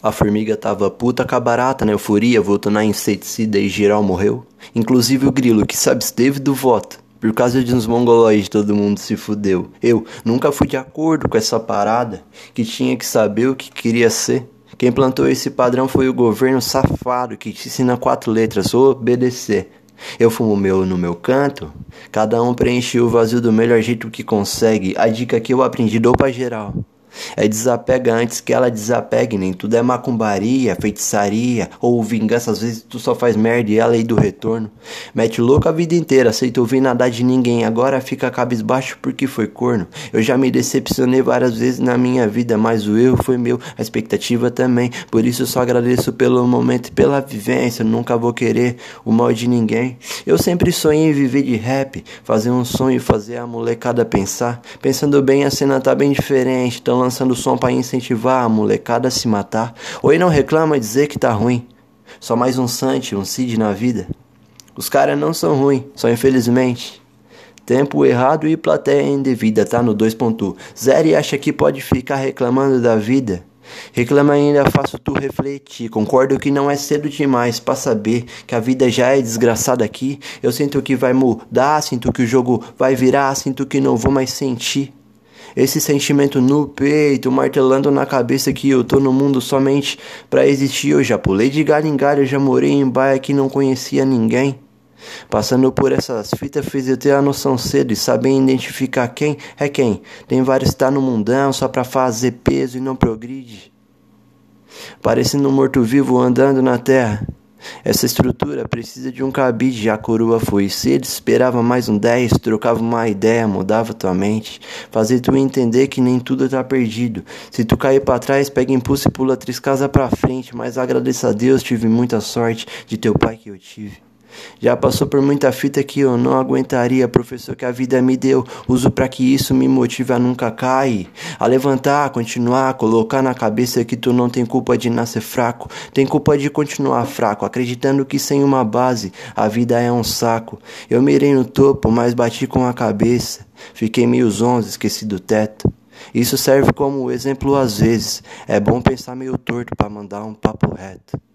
A formiga tava puta com a barata na euforia, voltando a inseticida e geral morreu. Inclusive o grilo, que se absteve do voto. Por causa de uns mongolóides todo mundo se fudeu. Eu nunca fui de acordo com essa parada, que tinha que saber o que queria ser. Quem plantou esse padrão foi o governo safado que te ensina quatro letras, obedecer. Eu fumo meu no meu canto, cada um preenche o vazio do melhor jeito que consegue. A dica que eu aprendi dou pra geral. É desapega antes que ela desapegue, nem tudo é macumbaria, feitiçaria ou vingança, às vezes tu só faz merda e é a lei do retorno. Mete louco a vida inteira, aceita ouvir nada de ninguém, agora fica cabisbaixo porque foi corno. Eu já me decepcionei várias vezes na minha vida, mas o erro foi meu, a expectativa também. Por isso eu só agradeço pelo momento e pela vivência, nunca vou querer o mal de ninguém. Eu sempre sonhei em viver de rap, fazer um sonho e fazer a molecada pensar. Pensando bem, a cena tá bem diferente, tão lançando som para incentivar a molecada a se matar. Oi não reclama dizer que tá ruim. Só mais um Santi, um Cid na vida. Os caras não são ruins, só infelizmente. Tempo errado e plateia indevida, tá no 2.0 e acha que pode ficar reclamando da vida. Reclama ainda, faço tu refletir. Concordo que não é cedo demais para saber que a vida já é desgraçada aqui. Eu sinto que vai mudar, sinto que o jogo vai virar, sinto que não vou mais sentir. Esse sentimento no peito, martelando na cabeça que eu tô no mundo somente pra existir. Eu já pulei de galho em galho, já morei em baia que não conhecia ninguém. Passando por essas fitas fez eu ter a noção cedo e saber identificar quem é quem. Tem vários que tá no mundão só pra fazer peso e não progride. Parecendo um morto-vivo andando na terra. Essa estrutura precisa de um cabide, a coroa foi cedo, esperava mais um 10, trocava uma ideia, mudava tua mente, fazer tu entender que nem tudo tá perdido. Se tu cair para trás, pega impulso e pula três casas pra frente, mas agradeça a Deus, tive muita sorte de teu pai que eu tive. Já passou por muita fita que eu não aguentaria, professor, que a vida me deu. Uso para que isso me motive a nunca cair, a levantar, continuar, colocar na cabeça que tu não tem culpa de nascer fraco, tem culpa de continuar fraco, acreditando que sem uma base a vida é um saco. Eu mirei no topo, mas bati com a cabeça. Fiquei meio zonzo, esqueci do teto. Isso serve como exemplo às vezes. É bom pensar meio torto para mandar um papo reto.